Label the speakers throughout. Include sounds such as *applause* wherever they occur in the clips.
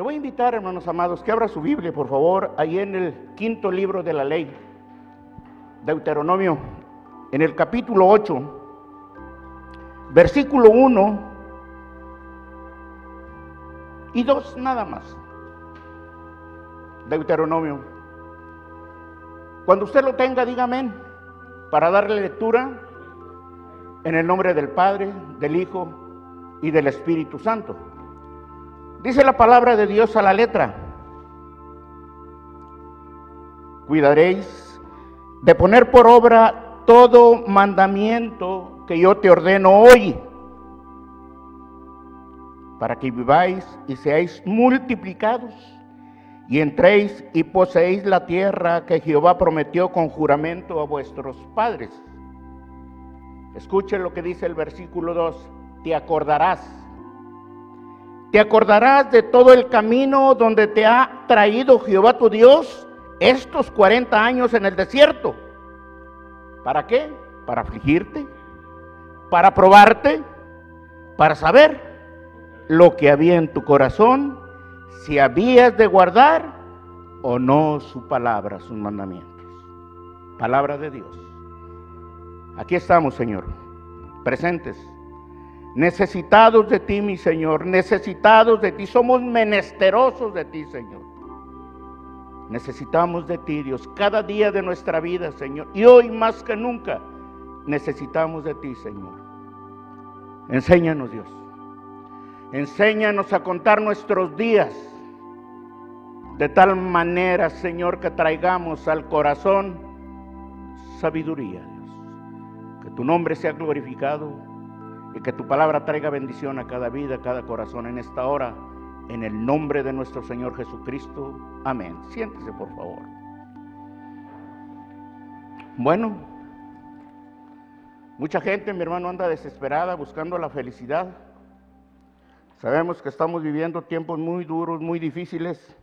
Speaker 1: Le voy a invitar, hermanos amados, que abra su Biblia, por favor, ahí en el quinto libro de la ley, Deuteronomio, en el capítulo 8, versículo 1 y 2 nada más. Deuteronomio. Cuando usted lo tenga, dígame, para darle lectura en el nombre del Padre, del Hijo y del Espíritu Santo. Dice la palabra de Dios a la letra. Cuidaréis de poner por obra todo mandamiento que yo te ordeno hoy, para que viváis y seáis multiplicados y entréis y poseéis la tierra que Jehová prometió con juramento a vuestros padres. Escuchen lo que dice el versículo 2. Te acordarás. Te acordarás de todo el camino donde te ha traído Jehová tu Dios estos 40 años en el desierto. ¿Para qué? Para afligirte, para probarte, para saber lo que había en tu corazón si habías de guardar o no su palabra, sus mandamientos. Palabra de Dios. Aquí estamos, Señor, presentes, necesitados de ti, mi Señor, necesitados de ti. Somos menesterosos de ti, Señor. Necesitamos de ti, Dios, cada día de nuestra vida, Señor. Y hoy más que nunca necesitamos de ti, Señor. Enséñanos, Dios. Enséñanos a contar nuestros días de tal manera, Señor, que traigamos al corazón sabiduría, Dios. Que tu nombre sea glorificado y que tu palabra traiga bendición a cada vida, a cada corazón en esta hora. En el nombre de nuestro Señor Jesucristo. Amén. Siéntese, por favor. Bueno, mucha gente, mi hermano, anda desesperada buscando la felicidad. Sabemos que estamos viviendo tiempos muy duros, muy difíciles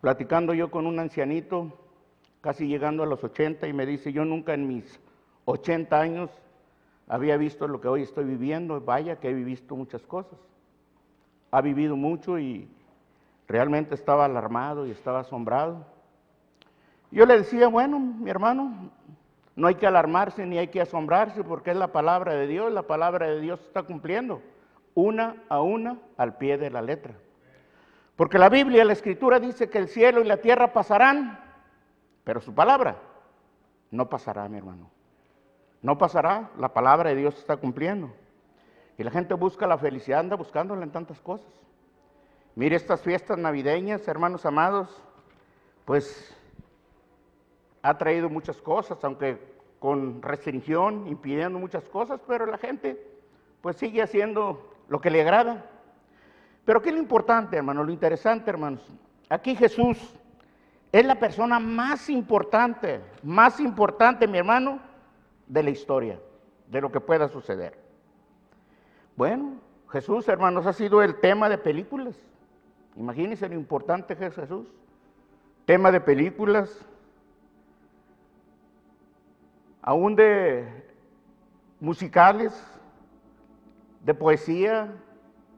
Speaker 1: platicando yo con un ancianito, casi llegando a los 80, y me dice, yo nunca en mis 80 años había visto lo que hoy estoy viviendo, vaya que he visto muchas cosas. Ha vivido mucho y realmente estaba alarmado y estaba asombrado. Yo le decía, bueno, mi hermano, no hay que alarmarse ni hay que asombrarse porque es la palabra de Dios, la palabra de Dios está cumpliendo, una a una al pie de la letra. Porque la Biblia, la Escritura dice que el cielo y la tierra pasarán, pero su palabra no pasará, mi hermano. No pasará, la palabra de Dios está cumpliendo. Y la gente busca la felicidad, anda buscándola en tantas cosas. Mire estas fiestas navideñas, hermanos amados, pues ha traído muchas cosas, aunque con restricción, impidiendo muchas cosas, pero la gente pues sigue haciendo lo que le agrada. Pero ¿qué es lo importante, hermano? Lo interesante, hermanos. Aquí Jesús es la persona más importante, más importante, mi hermano, de la historia, de lo que pueda suceder. Bueno, Jesús, hermanos, ha sido el tema de películas. Imagínense lo importante que es Jesús. Tema de películas, aún de musicales, de poesía.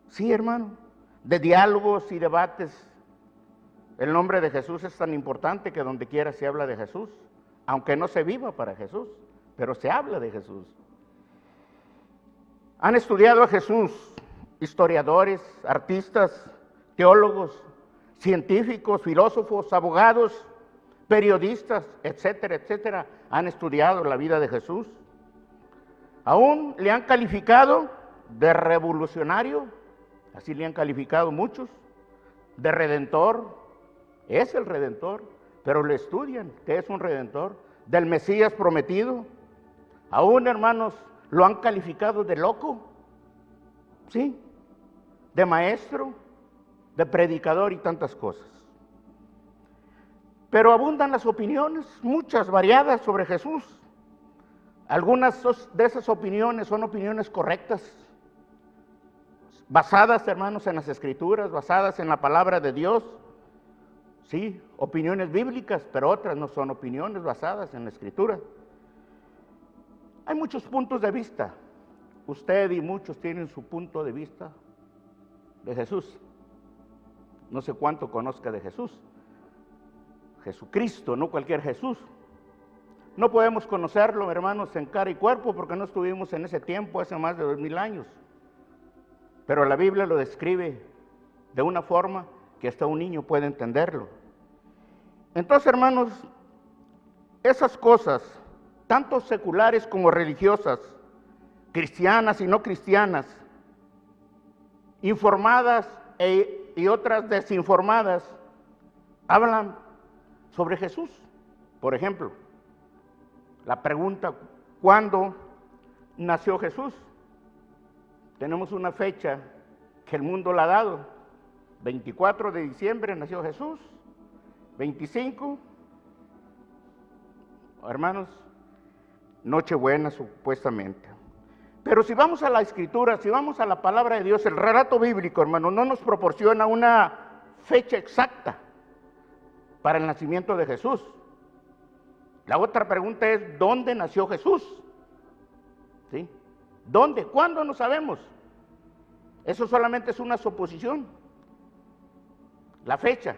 Speaker 1: Sí, hermano de diálogos y debates. El nombre de Jesús es tan importante que donde quiera se habla de Jesús, aunque no se viva para Jesús, pero se habla de Jesús. Han estudiado a Jesús historiadores, artistas, teólogos, científicos, filósofos, abogados, periodistas, etcétera, etcétera, han estudiado la vida de Jesús. Aún le han calificado de revolucionario, así le han calificado muchos, de redentor, es el redentor, pero le estudian, que es un redentor, del Mesías prometido, aún hermanos lo han calificado de loco, ¿sí? De maestro, de predicador y tantas cosas. Pero abundan las opiniones, muchas variadas sobre Jesús. Algunas de esas opiniones son opiniones correctas, basadas, hermanos, en las escrituras, basadas en la palabra de Dios. Sí, opiniones bíblicas, pero otras no son opiniones basadas en la escritura. Hay muchos puntos de vista. Usted y muchos tienen su punto de vista de Jesús. no sé cuánto conozca de Jesús. Jesucristo, no cualquier Jesús. No podemos conocerlo, hermanos, en cara y cuerpo porque no estuvimos en ese tiempo hace más de dos mil años. Pero la Biblia lo describe de una forma que hasta un niño puede entenderlo. Entonces, hermanos, esas cosas, tanto seculares como religiosas, cristianas y no cristianas, informadas e, y otras desinformadas, hablan sobre Jesús. Por ejemplo, la pregunta, ¿cuándo nació Jesús? Tenemos una fecha que el mundo la ha dado. 24 de diciembre nació Jesús. 25, hermanos, Nochebuena supuestamente. Pero si vamos a la escritura, si vamos a la palabra de Dios, el relato bíblico, hermano, no nos proporciona una fecha exacta para el nacimiento de Jesús. La otra pregunta es, ¿dónde nació Jesús? ¿Sí? ¿Dónde? ¿Cuándo? No sabemos. Eso solamente es una suposición. La fecha.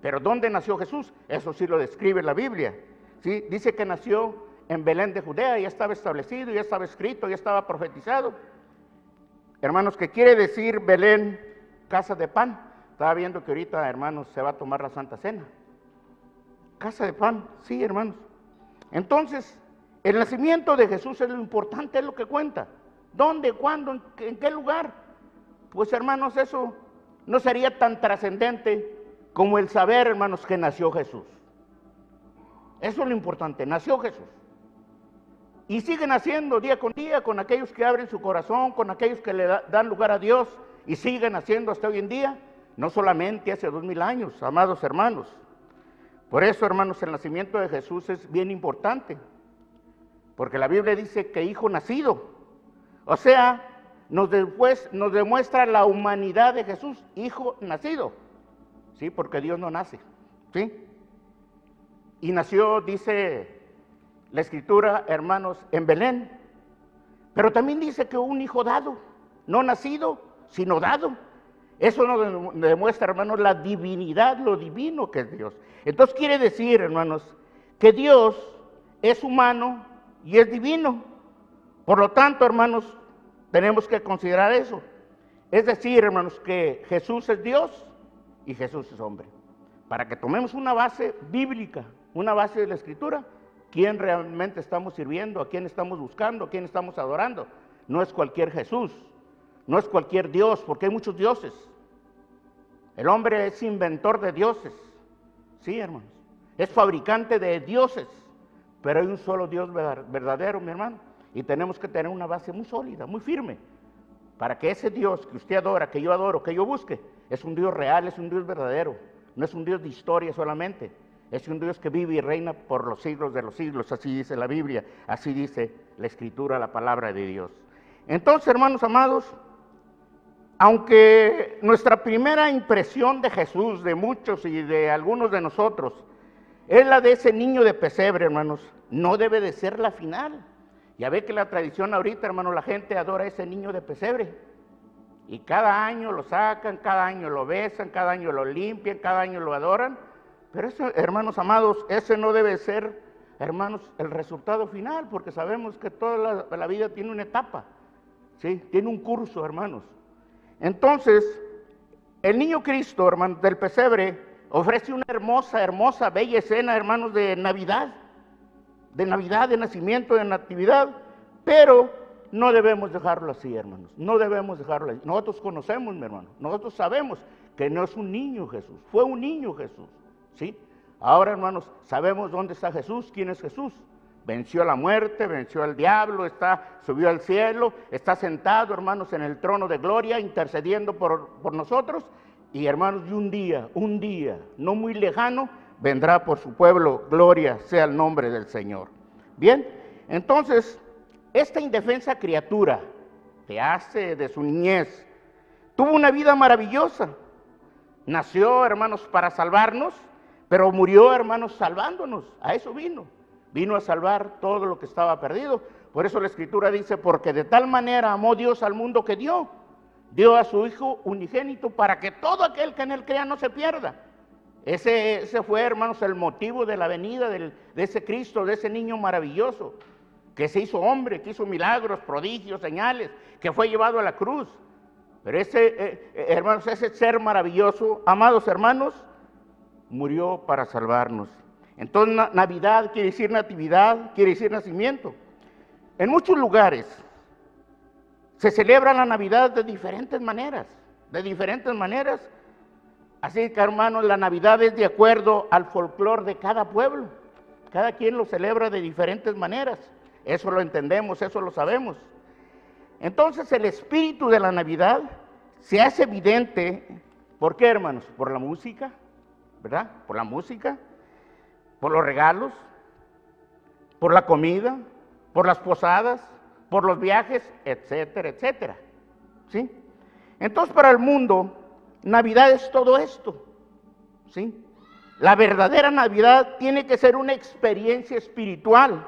Speaker 1: Pero ¿dónde nació Jesús? Eso sí lo describe la Biblia. ¿Sí? Dice que nació en Belén de Judea, ya estaba establecido, ya estaba escrito, ya estaba profetizado. Hermanos, ¿qué quiere decir Belén, casa de pan? Estaba viendo que ahorita, hermanos, se va a tomar la Santa Cena. Casa de pan, sí, hermanos. Entonces, el nacimiento de Jesús es lo importante, es lo que cuenta. ¿Dónde, cuándo, en qué, lugar? Pues, hermanos, eso no sería tan trascendente como el saber, hermanos, que nació Jesús. Eso es lo importante, nació Jesús. Y siguen haciendo día con día con aquellos que abren su corazón, con aquellos que le dan lugar a Dios y siguen haciendo hasta hoy en día, no solamente hace dos mil años, amados hermanos. Por eso, hermanos, el nacimiento de Jesús es bien importante, porque la Biblia dice que hijo nacido, o sea, nos, después, nos demuestra la humanidad de Jesús, hijo nacido, ¿sí? Porque Dios no nace, ¿sí? Y nació, dice la escritura, hermanos, en Belén. Pero también dice que un hijo dado, no nacido, sino dado. Eso nos demuestra, hermanos, la divinidad, lo divino que es Dios. Entonces quiere decir, hermanos, que Dios es humano y es divino. Por lo tanto, hermanos, tenemos que considerar eso. Es decir, hermanos, que Jesús es Dios y Jesús es hombre. Para que tomemos una base bíblica, una base de la escritura, quién realmente estamos sirviendo, a quién estamos buscando, a quién estamos adorando. No es cualquier Jesús, no es cualquier Dios, porque hay muchos dioses. El hombre es inventor de dioses, sí, hermanos. Es fabricante de dioses, pero hay un solo Dios verdadero, mi hermano. Y tenemos que tener una base muy sólida, muy firme, para que ese Dios que usted adora, que yo adoro, que yo busque, es un Dios real, es un Dios verdadero, no es un Dios de historia solamente, es un Dios que vive y reina por los siglos de los siglos, así dice la Biblia, así dice la Escritura, la palabra de Dios. Entonces, hermanos amados, aunque nuestra primera impresión de Jesús, de muchos y de algunos de nosotros, es la de ese niño de pesebre, hermanos, no debe de ser la final. Ya ve que la tradición ahorita, hermanos, la gente adora a ese niño de pesebre. Y cada año lo sacan, cada año lo besan, cada año lo limpian, cada año lo adoran. Pero eso, hermanos amados, ese no debe ser, hermanos, el resultado final, porque sabemos que toda la, vida tiene una etapa, ¿sí? Tiene un curso, hermanos. Entonces, el niño Cristo, hermanos, del pesebre, ofrece una hermosa, hermosa, bella escena, hermanos, de Navidad, de Navidad, de nacimiento, de natividad, pero no debemos dejarlo así, hermanos, no debemos dejarlo así. Nosotros conocemos, mi hermano, nosotros sabemos que no es un niño Jesús, fue un niño Jesús. ¿Sí? Ahora, hermanos, sabemos dónde está Jesús, quién es Jesús. Venció la muerte, venció al diablo, está, subió al cielo, está sentado, hermanos, en el trono de gloria, intercediendo por, por nosotros. Y hermanos, y un día, un día, no muy lejano, vendrá por su pueblo, gloria sea el nombre del Señor. Bien, entonces, esta indefensa criatura que hace de su niñez, tuvo una vida maravillosa. Nació, hermanos, para salvarnos, pero murió, hermanos, salvándonos. A eso vino. Vino a salvar todo lo que estaba perdido. Por eso la escritura dice, porque de tal manera amó Dios al mundo que dio. dio a su Hijo unigénito para que todo aquel que en él crea no se pierda. Ese, ese fue, hermanos, el motivo de la venida de ese Cristo, de ese niño maravilloso, que se hizo hombre, que hizo milagros, prodigios, señales, que fue llevado a la cruz. Pero ese, eh, eh, hermanos, ese ser maravilloso, amados hermanos, murió para salvarnos. Entonces, Navidad quiere decir natividad, quiere decir nacimiento. En muchos lugares se celebra la Navidad de diferentes maneras, de diferentes maneras. Así que, hermanos, la Navidad es de acuerdo al folclore de cada pueblo. Cada quien lo celebra de diferentes maneras. Eso lo entendemos, eso lo sabemos. Entonces el espíritu de la Navidad se hace evidente, ¿por qué hermanos? Por la música, ¿verdad? Por la música, por los regalos, por la comida, por las posadas, por los viajes, etcétera, etcétera. ¿Sí? Entonces para el mundo, Navidad es todo esto. ¿Sí? La verdadera Navidad tiene que ser una experiencia espiritual.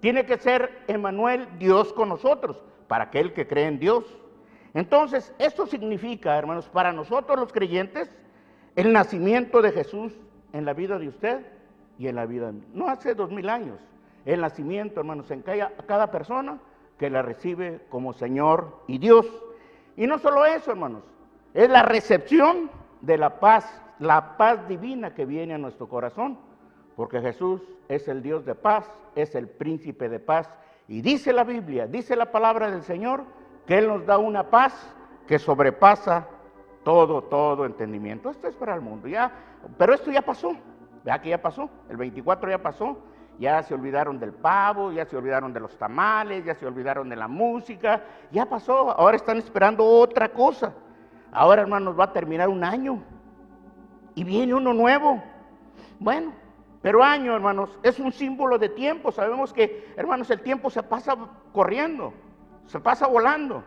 Speaker 1: Tiene que ser Emanuel, Dios con nosotros, para aquel que cree en Dios. Entonces, esto significa, hermanos, para nosotros los creyentes, el nacimiento de Jesús en la vida de usted y en la vida de mí. No hace dos mil años. El nacimiento, hermanos, en cada, cada persona que la recibe como Señor y Dios. Y no solo eso, hermanos, es la recepción de la paz, la paz divina que viene a nuestro corazón, porque Jesús es el Dios de paz, es el príncipe de paz. Y dice la Biblia, dice la palabra del Señor, que Él nos da una paz que sobrepasa todo, todo entendimiento. Esto es para el mundo, ya, pero esto ya pasó, vea que ya pasó, el 24 ya pasó, ya se olvidaron del pavo, ya se olvidaron de los tamales, ya se olvidaron de la música, ya pasó, ahora están esperando otra cosa. Ahora, hermanos, va a terminar un año y viene uno nuevo. Bueno, pero año, hermanos, es un símbolo de tiempo. Sabemos que, hermanos, el tiempo se pasa corriendo, se pasa volando.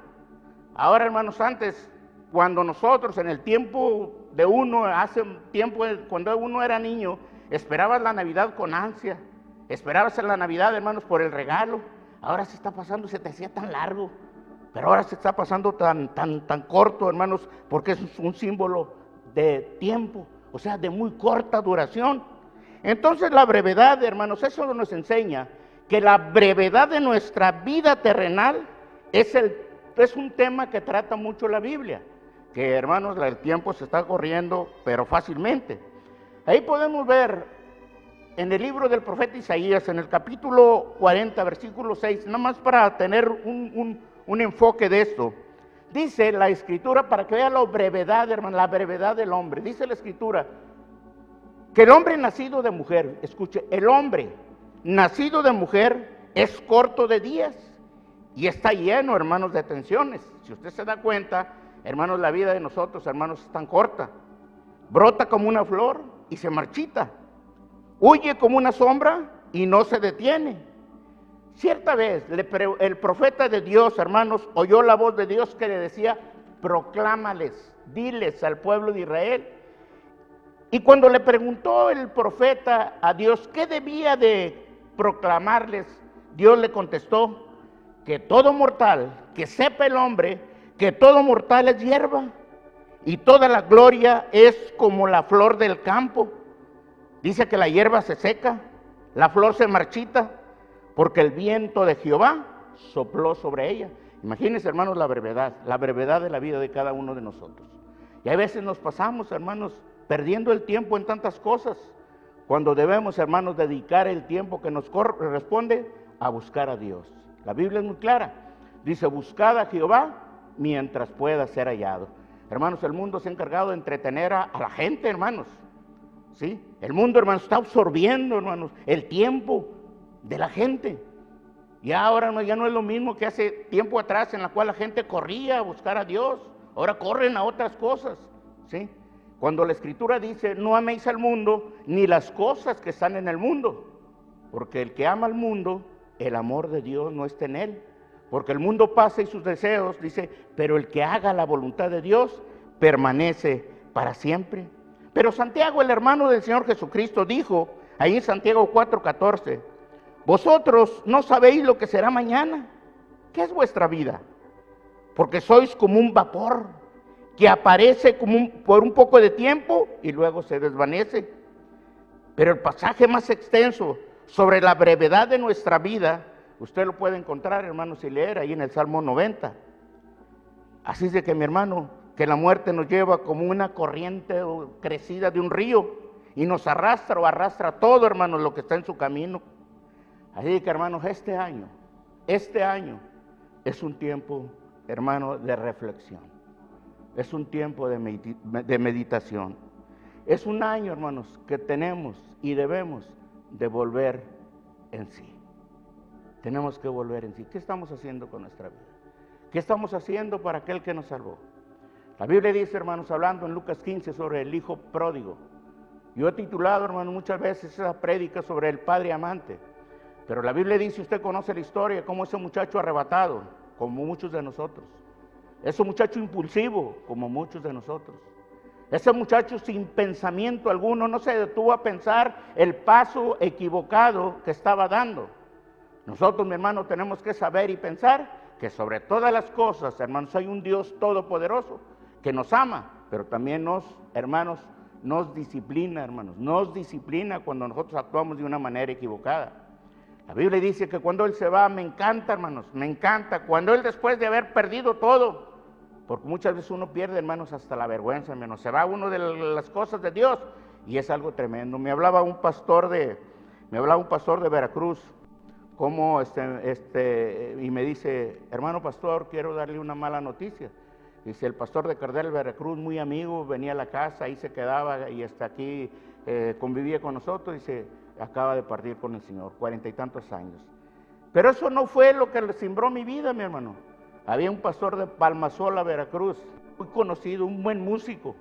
Speaker 1: Ahora, hermanos, antes, cuando nosotros en el tiempo de uno, hace tiempo, cuando uno era niño, esperabas la Navidad con ansia Esperabas en la Navidad, hermanos, por el regalo. Ahora se está pasando, se te hacía tan largo. Pero ahora se está pasando tan, tan, tan corto, hermanos, porque es un símbolo de tiempo, o sea, de muy corta duración. Entonces la brevedad, hermanos, eso nos enseña que la brevedad de nuestra vida terrenal es, el, es un tema que trata mucho la Biblia. Que, hermanos, el tiempo se está corriendo, pero fácilmente. Ahí podemos ver en el libro del profeta Isaías, en el capítulo 40, versículo 6, nada más para tener un, enfoque de esto. Dice la escritura, para que vea la brevedad, hermano, la brevedad del hombre. Dice la escritura, que el hombre nacido de mujer, escuche, el hombre nacido de mujer es corto de días y está lleno, hermanos, de tensiones. Si usted se da cuenta, hermanos, la vida de nosotros, hermanos, es tan corta. Brota como una flor y se marchita. Huye como una sombra y no se detiene. Cierta vez el profeta de Dios, hermanos, oyó la voz de Dios que le decía, proclámales, diles al pueblo de Israel. Y cuando le preguntó el profeta a Dios qué debía de proclamarles, Dios le contestó que todo mortal, que sepa el hombre, que todo mortal es hierba y toda la gloria es como la flor del campo. Dice que la hierba se seca, la flor se marchita, porque el viento de Jehová sopló sobre ella. Imagínense, hermanos, la brevedad, la brevedad de la vida de cada uno de nosotros. Y a veces nos pasamos, hermanos, perdiendo el tiempo en tantas cosas, cuando debemos, hermanos, dedicar el tiempo que nos corresponde a buscar a Dios. La Biblia es muy clara. Dice, buscad a Jehová mientras pueda ser hallado. Hermanos, el mundo se ha encargado de entretener a, la gente, hermanos. ¿sí? El mundo, hermanos, está absorbiendo, hermanos, el tiempo de la gente. Y ahora no, ya no es lo mismo que hace tiempo atrás en la cual la gente corría a buscar a Dios. Ahora corren a otras cosas, ¿sí? Cuando la escritura dice, no améis al mundo ni las cosas que están en el mundo. Porque el que ama al mundo, el amor de Dios no está en él. Porque el mundo pasa y sus deseos, dice, pero el que haga la voluntad de Dios permanece para siempre. Pero Santiago, el hermano del Señor Jesucristo, dijo ahí en Santiago 4:14, vosotros no sabéis lo que será mañana. ¿Qué es vuestra vida? porque sois como un vapor que aparece como por un poco de tiempo y luego se desvanece. Pero el pasaje más extenso sobre la brevedad de nuestra vida, usted lo puede encontrar, hermanos, y leer ahí en el Salmo 90. Así es de que mi hermano, que la muerte nos lleva como una corriente crecida de un río y nos arrastra o arrastra todo, hermanos, lo que está en su camino. Así que, hermanos, este año, este año es un tiempo, hermano, de reflexión. Es un tiempo de, meditación. Es un año, hermanos, que tenemos y debemos de volver en sí. Tenemos que volver en sí. ¿Qué estamos haciendo con nuestra vida? ¿Qué estamos haciendo para aquel que nos salvó? La Biblia dice, hermanos, hablando en Lucas 15 sobre el hijo pródigo. Yo he titulado, hermano, muchas veces esa prédica sobre el padre amante. Pero la Biblia dice, usted conoce la historia, cómo ese muchacho arrebatado, como muchos de nosotros. Ese muchacho impulsivo, como muchos de nosotros. Ese muchacho sin pensamiento alguno no se detuvo a pensar el paso equivocado que estaba dando. Nosotros, mi hermano, tenemos que saber y pensar que sobre todas las cosas, hermanos, hay un Dios todopoderoso que nos ama, pero también nos, hermanos, nos disciplina, hermanos, nos disciplina cuando nosotros actuamos de una manera equivocada. La Biblia dice que cuando Él se va, me encanta, hermanos, me encanta. Cuando Él después de haber perdido todo, porque muchas veces uno pierde, hermanos, hasta la vergüenza, hermanos, se va uno de las cosas de Dios y es algo tremendo. Me hablaba un pastor de, me hablaba un pastor de Veracruz, como este, este, y me dice, hermano pastor, quiero darle una mala noticia. Dice, el pastor de Cardel Veracruz, muy amigo, venía a la casa, ahí se quedaba y hasta aquí eh, convivía con nosotros, dice, acaba de partir con el Señor, cuarenta y tantos años. Pero eso no fue lo que le simbró mi vida, mi hermano. Había un pastor de Palmasola, Veracruz, muy conocido, un buen músico,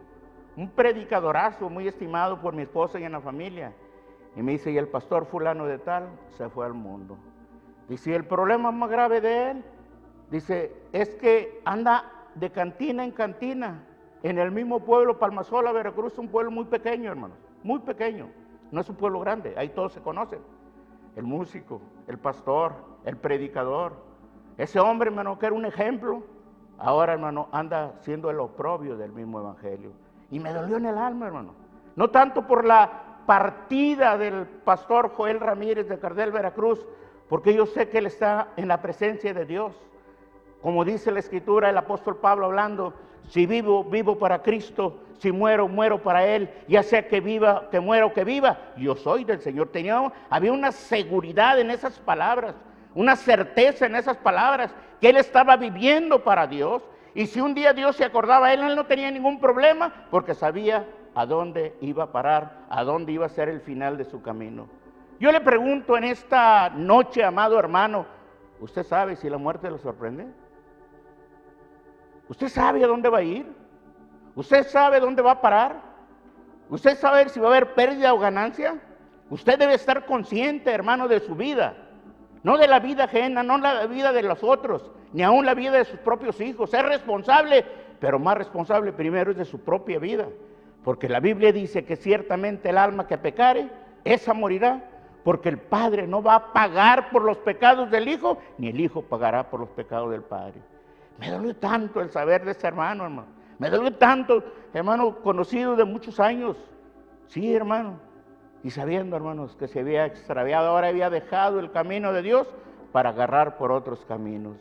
Speaker 1: un predicadorazo, muy estimado por mi esposa y en la familia. Y me dice, y el pastor fulano de tal se fue al mundo. Dice, el problema más grave de él, dice, es que anda de cantina en cantina en el mismo pueblo, Palmasola, Veracruz, un pueblo muy pequeño, hermanos, muy pequeño. No es un pueblo grande, ahí todos se conocen. El músico, el pastor, el predicador. Ese hombre, hermano, que era un ejemplo, ahora, hermano, anda siendo el oprobio del mismo evangelio. Y me dolió en el alma, hermano. No tanto por la partida del pastor Joel Ramírez de Cardel, Veracruz, porque yo sé que él está en la presencia de Dios. Como dice la escritura, el apóstol Pablo hablando, si vivo, vivo para Cristo, si muero, muero para Él, ya sea que viva, que muera o que viva, yo soy del Señor. Tenía, había una seguridad en esas palabras, una certeza en esas palabras, que Él estaba viviendo para Dios. Y si un día Dios se acordaba de Él, Él no tenía ningún problema, porque sabía a dónde iba a parar, a dónde iba a ser el final de su camino. Yo le pregunto en esta noche, amado hermano, ¿usted sabe si la muerte lo sorprende? ¿Usted sabe a dónde va a ir? ¿Usted sabe dónde va a parar? ¿Usted sabe si va a haber pérdida o ganancia? Usted debe estar consciente, hermano, de su vida. No de la vida ajena, no la vida de los otros, ni aún la vida de sus propios hijos. Es responsable, pero más responsable primero es de su propia vida. Porque la Biblia dice que ciertamente el alma que pecare, esa morirá, porque el Padre no va a pagar por los pecados del Hijo, ni el Hijo pagará por los pecados del Padre. Me dolió tanto el saber de ese hermano, hermano. Me dolió tanto, hermano, conocido de muchos años. Sí, hermano. Y sabiendo, hermanos, que se había extraviado, ahora había dejado el camino de Dios para agarrar por otros caminos.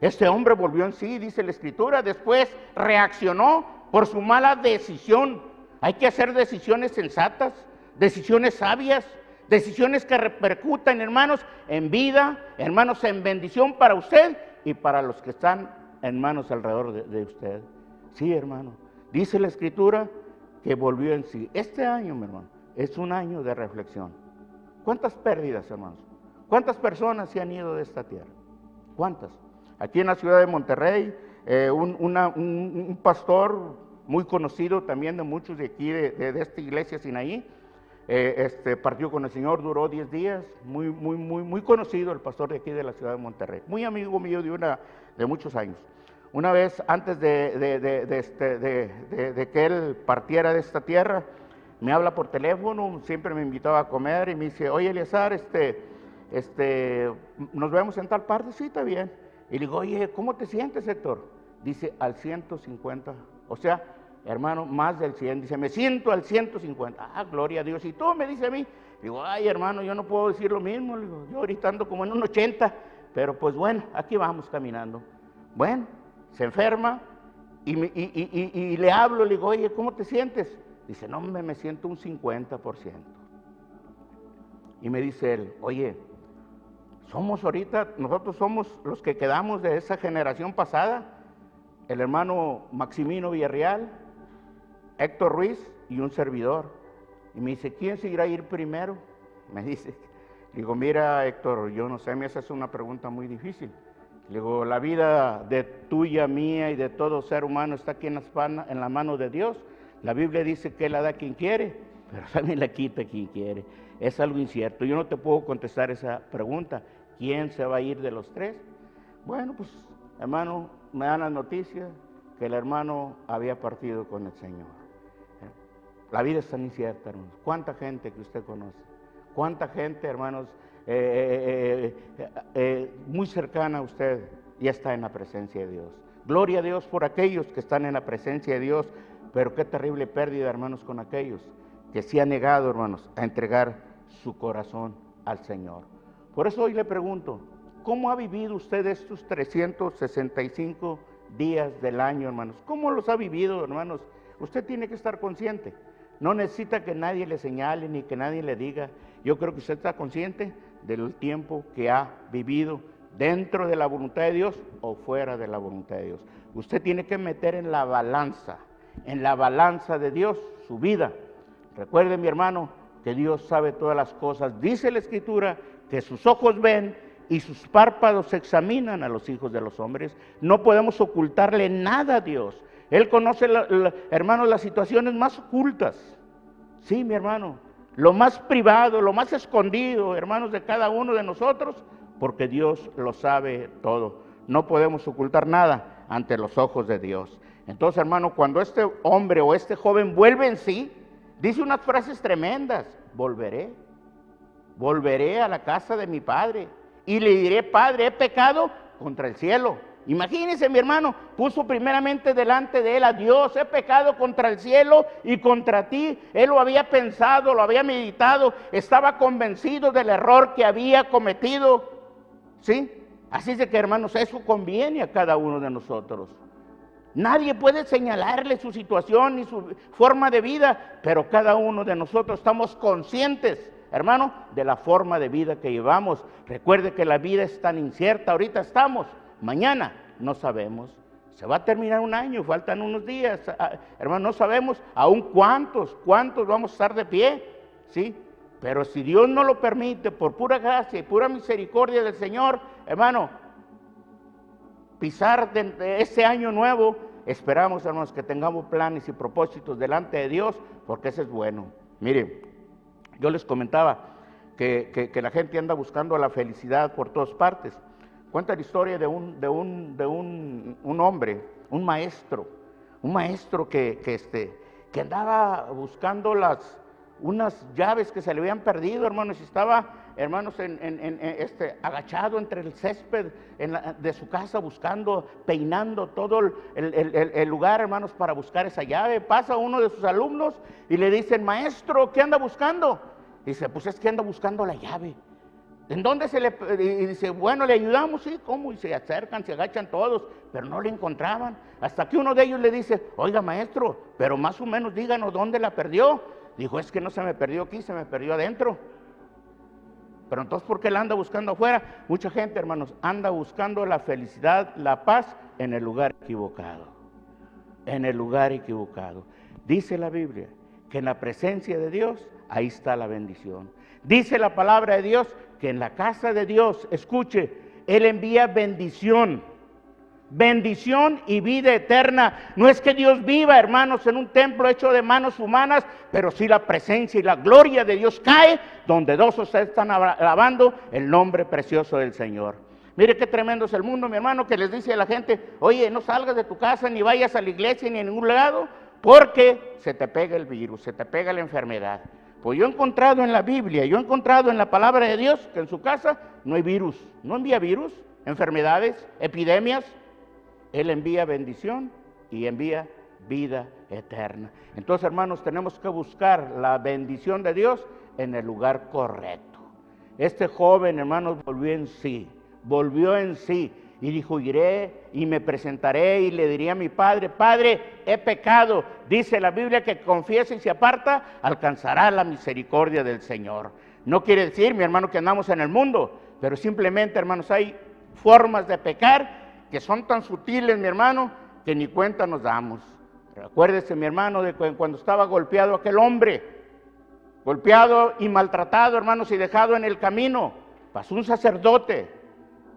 Speaker 1: Este hombre volvió en sí, dice la Escritura, después reaccionó por su mala decisión hay que hacer decisiones sensatas, decisiones sabias, decisiones que repercutan, hermanos, en vida, hermanos, en bendición para usted y para los que están, hermanos, alrededor de, usted. Sí, hermano. Dice la escritura que volvió en sí. Este año, mi hermano, es un año de reflexión. ¿Cuántas pérdidas, hermanos? ¿Cuántas personas se han ido de esta tierra? ¿Cuántas? Aquí en la ciudad de Monterrey, eh, un pastor muy conocido también de muchos de aquí, de, esta iglesia Sinaí. Eh, este, partió con el Señor, duró 10 días, muy, muy, muy, muy conocido el pastor de aquí de la ciudad de Monterrey, muy amigo mío de, una, de muchos años. Una vez antes de, este, de, que él partiera de esta tierra, me habla por teléfono, siempre me invitaba a comer y me dice, oye Eleazar, este, este, nos vemos en tal parte, sí, está bien. Y le digo, oye, ¿cómo te sientes, Héctor? dice al 150, o sea, hermano, más del 100, dice, me siento al 150, ah, gloria a Dios, y todo me dice a mí, digo, ay hermano, yo no puedo decir lo mismo, digo, yo ahorita ando como en un 80, pero pues bueno, aquí vamos caminando. Bueno, se enferma y, y le hablo, le digo, oye, ¿cómo te sientes? Dice, no, me, me siento un 50%. Y me dice él, oye, somos ahorita, nosotros somos los que quedamos de esa generación pasada, el hermano Maximino Villarreal, Héctor Ruiz y un servidor. Y me dice, ¿quién se irá a ir primero? *laughs* Me dice, digo, mira Héctor, yo no sé, me haces una pregunta muy difícil. Digo, la vida de tuya, mía y de todo ser humano está aquí en la, en la mano de Dios. La Biblia dice que la da quien quiere, pero *laughs* también la quita quien quiere. Es algo incierto. Yo no te puedo contestar esa pregunta. ¿Quién se va a ir de los tres? Bueno, pues hermano, me dan la noticia que el hermano había partido con el Señor. La vida es tan incierta, hermanos. ¿Cuánta gente que usted conoce? ¿Cuánta gente, hermanos, eh, eh, eh, muy cercana a usted ya está en la presencia de Dios? Gloria a Dios por aquellos que están en la presencia de Dios, pero qué terrible pérdida, hermanos, con aquellos que se han negado, hermanos, a entregar su corazón al Señor. Por eso hoy le pregunto, ¿cómo ha vivido usted estos 365 días del año, hermanos? ¿Cómo los ha vivido, hermanos? Usted tiene que estar consciente. No necesita que nadie le señale ni que nadie le diga. Yo creo que usted está consciente del tiempo que ha vivido dentro de la voluntad de Dios o fuera de la voluntad de Dios. Usted tiene que meter en la balanza, en la balanza de Dios su vida. Recuerde, mi hermano, que Dios sabe todas las cosas. Dice la Escritura que sus ojos ven y sus párpados examinan a los hijos de los hombres. No podemos ocultarle nada a Dios. Él conoce, hermanos, las situaciones más ocultas. Sí, mi hermano, lo más privado, lo más escondido, hermanos, de cada uno de nosotros, porque Dios lo sabe todo. No podemos ocultar nada ante los ojos de Dios. Entonces, hermano, cuando este hombre o este joven vuelve en sí, dice unas frases tremendas, volveré volveré a la casa de mi padre y le diré, Padre, he pecado contra el cielo. Imagínense, mi hermano, puso primeramente delante de él a Dios, he pecado contra el cielo y contra ti. Él lo había pensado, lo había meditado, estaba convencido del error que había cometido. ¿Sí? Así es de que, hermanos, eso conviene a cada uno de nosotros. Nadie puede señalarle su situación ni su forma de vida, pero cada uno de nosotros estamos conscientes hermano, de la forma de vida que llevamos. Recuerde que la vida es tan incierta, ahorita estamos, mañana no sabemos. Se va a terminar un año, faltan unos días, ah, hermano, no sabemos aún cuántos, cuántos vamos a estar de pie, ¿sí? Pero si Dios no lo permite, por pura gracia y pura misericordia del Señor, hermano, pisar de, ese año nuevo, esperamos, hermanos, que tengamos planes y propósitos delante de Dios, porque ese es bueno. Miren, yo les comentaba que, la gente anda buscando la felicidad por todas partes. Cuenta la historia de un, de un, de un, hombre, un maestro, un maestro que, este, que andaba buscando las, unas llaves que se le habían perdido, hermanos, y estaba, hermanos, en, este, agachado entre el césped de su casa buscando, peinando todo el, el, lugar, hermanos, para buscar esa llave. Pasa uno de sus alumnos y le dicen, maestro, ¿qué anda buscando? Dice, pues es que anda buscando la llave. ¿En dónde se le.? Y dice, bueno, le ayudamos, sí, ¿cómo? Y se acercan, se agachan todos, pero no le encontraban. Hasta que uno de ellos le dice, oiga, maestro, pero más o menos díganos dónde la perdió. Dijo, es que no se me perdió aquí, se me perdió adentro. Pero entonces, ¿por qué la anda buscando afuera? Mucha gente, hermanos, anda buscando la felicidad, la paz en el lugar equivocado. En el lugar equivocado. Dice la Biblia que en la presencia de Dios ahí está la bendición. Dice la palabra de Dios que en la casa de Dios, escuche, Él envía bendición. Bendición y vida eterna. No es que Dios viva, hermanos, en un templo hecho de manos humanas, pero sí la presencia y la gloria de Dios cae donde dos o están alabando el nombre precioso del Señor. Mire qué tremendo es el mundo, mi hermano, que les dice a la gente, oye, no salgas de tu casa, ni vayas a la iglesia, ni a ningún lado, porque se te pega el virus, se te pega la enfermedad. Pues yo he encontrado en la Biblia, yo he encontrado en la palabra de Dios que en su casa no hay virus, no envía virus, enfermedades, epidemias. Él envía bendición y envía vida eterna. Entonces, hermanos, tenemos que buscar la bendición de Dios en el lugar correcto. Este joven, hermanos, volvió en sí, volvió en sí y dijo, iré y me presentaré y le diría a mi padre, Padre, he pecado. Dice la Biblia que confiesa y se aparta, alcanzará la misericordia del Señor. No quiere decir, mi hermano, que andamos en el mundo, pero simplemente, hermanos, hay formas de pecar que son tan sutiles, mi hermano, que ni cuenta nos damos. Acuérdese, mi hermano, de cuando estaba golpeado aquel hombre, golpeado y maltratado, hermanos, y dejado en el camino, pasó un sacerdote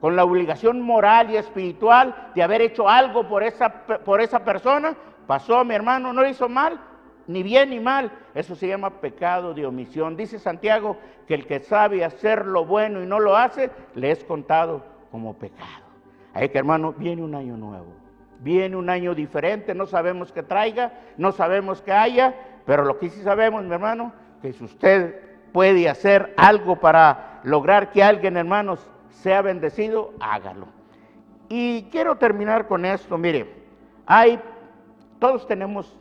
Speaker 1: con la obligación moral y espiritual de haber hecho algo por esa, por esa persona, pasó, mi hermano, no hizo mal, ni bien ni mal. Eso se llama pecado de omisión. Dice Santiago que el que sabe hacer lo bueno y no lo hace, le es contado como pecado. Ahí que hermano, viene un año nuevo. Viene un año diferente, no sabemos qué traiga, no sabemos qué haya, pero lo que sí sabemos, mi hermano, que si usted puede hacer algo para lograr que alguien, hermanos, sea bendecido, hágalo. Y quiero terminar con esto, mire, hay, todos tenemos,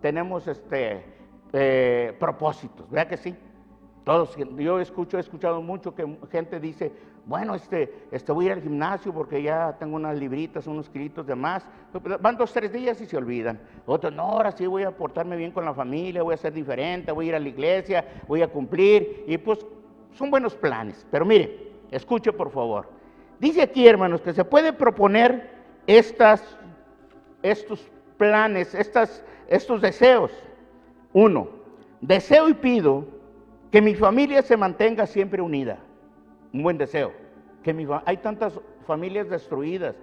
Speaker 1: tenemos este, eh, propósitos, ¿verdad que sí? Todos, yo escucho, he escuchado mucho que gente dice, bueno, este, este voy a ir al gimnasio porque ya tengo unas libritas, unos kilitos de más. Van dos, tres días y se olvidan. Otros, no, ahora sí voy a portarme bien con la familia, voy a ser diferente, voy a ir a la iglesia, voy a cumplir. Y pues son buenos planes. Pero mire, escuche por favor. Dice aquí, hermanos, que se puede proponer estos planes, estos deseos. Uno, deseo y pido que mi familia se mantenga siempre unida. Un buen deseo. Que hay tantas familias destruidas,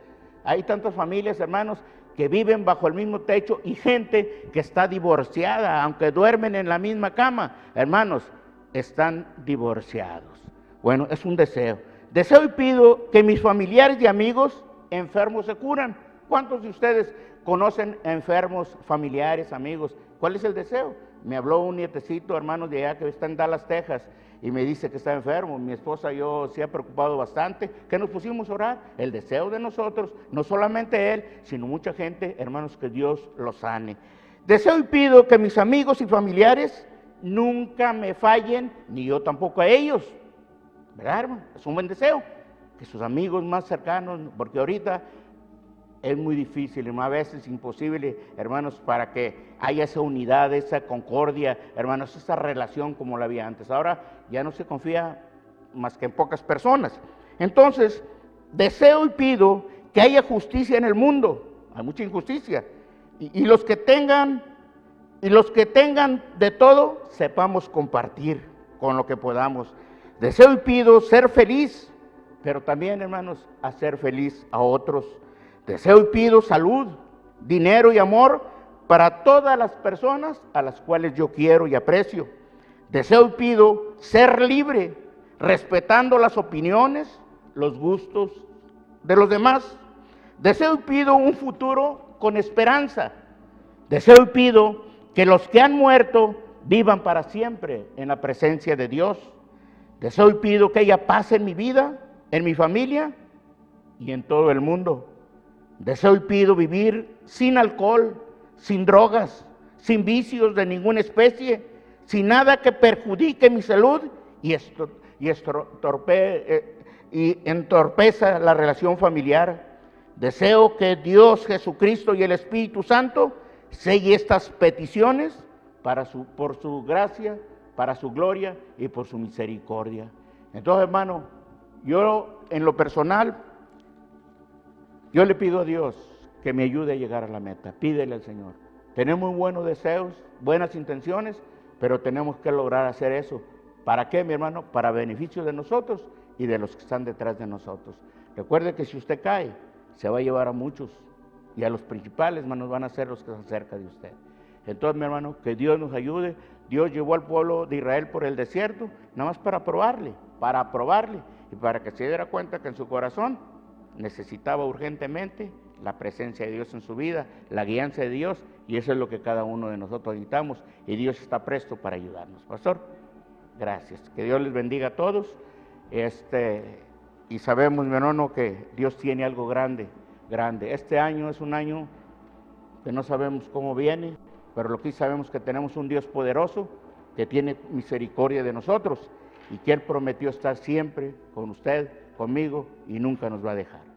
Speaker 1: hay tantas familias, hermanos, que viven bajo el mismo techo y gente que está divorciada, aunque duermen en la misma cama. Hermanos, están divorciados. Bueno, es un deseo. Deseo y pido que mis familiares y amigos enfermos se curan. ¿Cuántos de ustedes conocen enfermos, familiares, amigos? ¿Cuál es el deseo? Me habló un nietecito, hermano de allá que está en Dallas, Texas, y me dice que está enfermo. Mi esposa y yo se ha preocupado bastante, que nos pusimos a orar. El deseo de nosotros, no solamente él, sino mucha gente, hermanos, que Dios los sane. Deseo y pido que mis amigos y familiares nunca me fallen, ni yo tampoco a ellos. ¿Verdad, hermano? Es un buen deseo. Que sus amigos más cercanos, porque ahorita es muy difícil, a veces imposible, hermanos, para que haya esa unidad, esa concordia, hermanos, esa relación como la había antes. Ahora ya no se confía más que en pocas personas. Entonces, deseo y pido que haya justicia en el mundo. Hay mucha injusticia. Y, y los que tengan, y los que tengan de todo, sepamos compartir con lo que podamos. Deseo y pido ser feliz, pero también, hermanos, hacer feliz a otros. Deseo y pido salud, dinero y amor para todas las personas a las cuales yo quiero y aprecio. Deseo y pido ser libre, respetando las opiniones, los gustos de los demás. Deseo y pido un futuro con esperanza. Deseo y pido que los que han muerto vivan para siempre en la presencia de Dios. Deseo y pido que haya paz en mi vida, en mi familia y en todo el mundo. Deseo y pido vivir sin alcohol, sin drogas, sin vicios de ninguna especie, sin nada que perjudique mi salud y, y, eh, y entorpeza la relación familiar. Deseo que Dios, Jesucristo y el Espíritu Santo selle estas peticiones para su, por su gracia, para su gloria y por su misericordia. Entonces, hermano, yo en lo personal yo le pido a Dios que me ayude a llegar a la meta. Pídele al Señor. Tenemos buenos deseos, buenas intenciones, pero tenemos que lograr hacer eso. ¿Para qué, mi hermano? Para beneficio de nosotros y de los que están detrás de nosotros. Recuerde que si usted cae, se va a llevar a muchos y a los principales, hermanos, van a ser los que están cerca de usted. Entonces, mi hermano, que Dios nos ayude. Dios llevó al pueblo de Israel por el desierto, nada más para probarle, para probarle y para que se diera cuenta que en su corazón necesitaba urgentemente la presencia de Dios en su vida, la guianza de Dios, y eso es lo que cada uno de nosotros necesitamos, y Dios está presto para ayudarnos. Pastor, gracias. Que Dios les bendiga a todos. Este, y sabemos, mi hermano, que Dios tiene algo grande grande. Este año es un año que no sabemos cómo viene, pero lo que sí sabemos que tenemos un Dios poderoso que tiene misericordia de nosotros y que Él prometió estar siempre con usted, conmigo y nunca nos va a dejar.